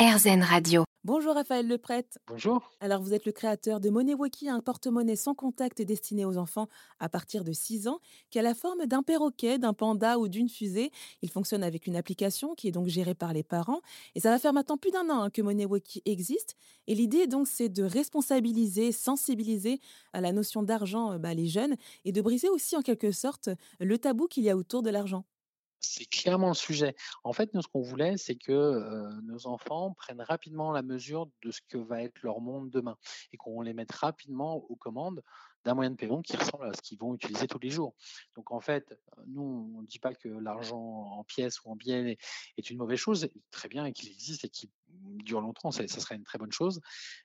RZN Radio. Bonjour Raphaël Leprêtre. Bonjour. Alors vous êtes le créateur de MoneyWalkie, un porte-monnaie sans contact destiné aux enfants à partir de 6 ans, qui a la forme d'un perroquet, d'un panda ou d'une fusée. Il fonctionne avec une application qui est donc gérée par les parents. Et ça va faire maintenant plus d'un an hein, que MoneyWalkie existe. Et l'idée donc c'est de responsabiliser, sensibiliser à la notion d'argent euh, bah, les jeunes et de briser aussi en quelque sorte le tabou qu'il y a autour de l'argent. C'est clairement le sujet. En fait, nous, ce qu'on voulait, c'est que nos enfants prennent rapidement la mesure de ce que va être leur monde demain et qu'on les mette rapidement aux commandes d'un moyen de paiement qui ressemble à ce qu'ils vont utiliser tous les jours. Donc en fait, nous, on ne dit pas que l'argent en pièces ou en billets est une mauvaise chose, très bien qu'il existe et qu'il dure longtemps, ça, serait une très bonne chose.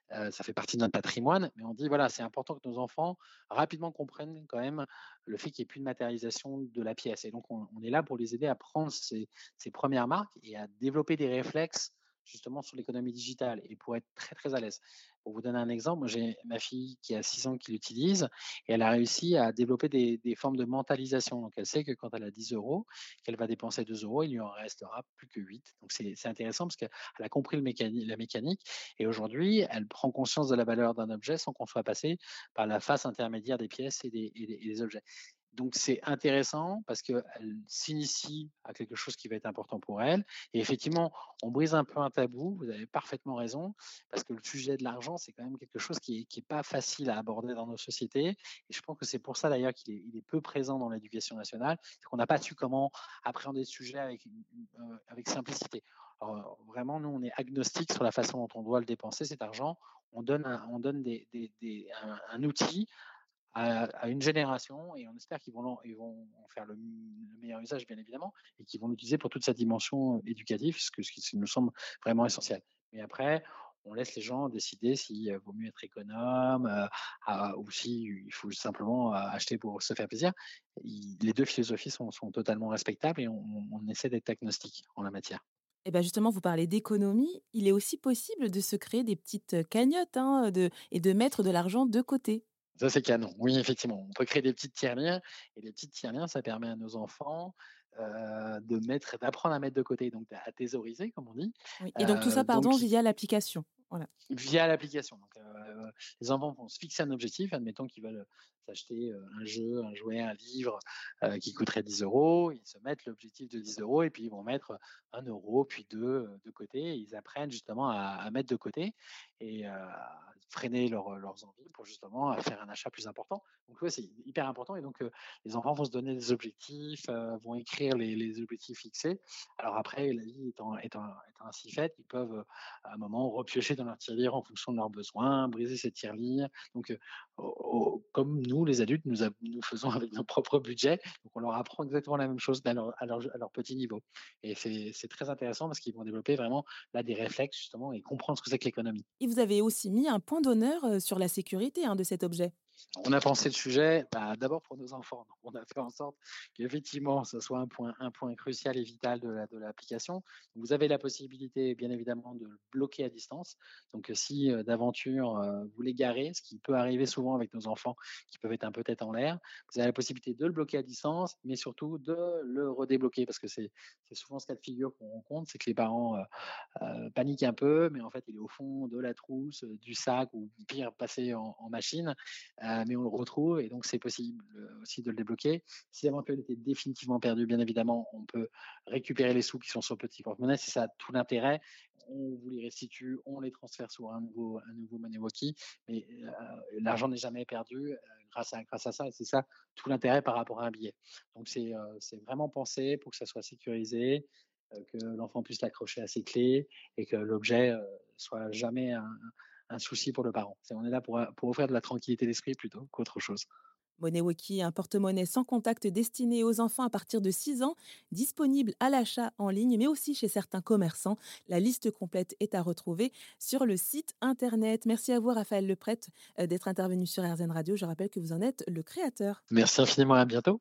ça fait partie de notre patrimoine, mais on dit voilà, c'est important que nos enfants rapidement comprennent quand même le fait qu'il n'y ait plus de matérialisation de la pièce. Et donc on, est là pour les aider à prendre ces, ces premières marques et à développer des réflexes justement sur l'économie digitale et pour être très très à l'aise. Pour vous donner un exemple, j'ai ma fille qui a 6 ans qui l'utilise et elle a réussi à développer des, formes de mentalisation. Donc elle sait que quand elle a 10 euros, qu'elle va dépenser 2 euros, il lui en restera plus que 8. Donc c'est intéressant parce qu'elle a compris le la mécanique et aujourd'hui elle prend conscience de la valeur d'un objet sans qu'on soit passé par la face intermédiaire des pièces et des objets. Donc c'est intéressant parce qu'elle s'initie à quelque chose qui va être important pour elle. Et effectivement, on brise un peu un tabou, vous avez parfaitement raison, parce que le sujet de l'argent, c'est quand même quelque chose qui n'est pas facile à aborder dans nos sociétés. Et je pense que c'est pour ça d'ailleurs qu'il est, peu présent dans l'éducation nationale, c'est qu'on n'a pas su comment appréhender ce sujet avec, euh, simplicité. Alors, vraiment, nous, on est agnostique sur la façon dont on doit le dépenser, cet argent. On donne un outil à, une génération et on espère qu'ils vont, en faire le, meilleur usage, bien évidemment, et qu'ils vont l'utiliser pour toute sa dimension éducative, ce, qui nous semble vraiment essentiel. Mais après, on laisse les gens décider s'il vaut mieux être économe euh, ou s'il faut simplement euh, acheter pour se faire plaisir. les deux philosophies sont, totalement respectables et on, essaie d'être agnostique en la matière. Et bien justement, vous parlez d'économie. Il est aussi possible de se créer des petites cagnottes hein, et de mettre de l'argent de côté. Ça, c'est canon. Oui, effectivement. On peut créer des petites tirelires. Et les petites tirelires, ça permet à nos enfants de mettre, d'apprendre à mettre de côté, donc à thésauriser, comme on dit. Et donc tout ça, pardon, via l'application. Via l'application. Donc, les enfants vont se fixer un objectif. Admettons qu'ils veulent s'acheter un jeu, un jouet, un livre qui coûterait 10 euros. Ils se mettent l'objectif de 10 euros et puis ils vont mettre un euro, puis deux de côté. ils apprennent justement à, mettre de côté et à freiner leurs envies pour justement faire un achat plus important. Donc, ouais, c'est hyper important. Et donc, les enfants vont se donner des objectifs, vont écrire les, objectifs fixés. Alors après, la vie étant, étant ainsi faite, ils peuvent à un moment repiocher dans leur tirelire en fonction de leurs besoins, briser ces tirelires. Donc, comme nous, les adultes, nous, nous faisons avec nos propres budgets. Donc, on leur apprend exactement la même chose à leur, petit niveau. Et c'est très intéressant parce qu'ils vont développer vraiment là des réflexes justement et comprendre ce que c'est que l'économie. Et vous avez aussi mis un point d'honneur sur la sécurité hein, de cet objet. On a pensé le sujet bah, d'abord pour nos enfants. on a fait en sorte qu'effectivement, ce soit un point, un point crucial et vital de l'application. vous avez la possibilité, bien évidemment, de le bloquer à distance. Donc, si euh, d'aventure euh, vous l'égarez, ce qui peut arriver souvent avec nos enfants qui peuvent être un peu tête en l'air, vous avez la possibilité de le bloquer à distance, mais surtout de le redébloquer parce que c'est souvent ce cas de figure qu'on rencontre, c'est que les parents euh, paniquent un peu, mais en fait, il est au fond de la trousse, du sac ou pire, passé en, en machine. Euh, mais on le retrouve et donc c'est possible euh, aussi de le débloquer. Si l'éventuel était définitivement perdu, bien évidemment, on peut récupérer les sous qui sont sur le petit porte-monnaie. C'est ça tout l'intérêt. On vous les restitue, on les transfère sur un nouveau, un nouveau Walkie, mais euh, l'argent n'est jamais perdu grâce, à, grâce à ça. C'est ça tout l'intérêt par rapport à un billet. Donc c'est vraiment pensé pour que ça soit sécurisé, que l'enfant puisse l'accrocher à ses clés et que l'objet soit jamais un, un souci pour le parent. on est là pour, pour offrir de la tranquillité d'esprit plutôt qu'autre chose. MoneyWalkie, un porte-monnaie sans contact destiné aux enfants à partir de 6 ans, disponible à l'achat en ligne, mais aussi chez certains commerçants. La liste complète est à retrouver sur le site internet. Merci à vous, Raphaël Leprêtre, euh, d'être intervenu sur RZN Radio. Je rappelle que vous en êtes le créateur. Merci infiniment, à bientôt.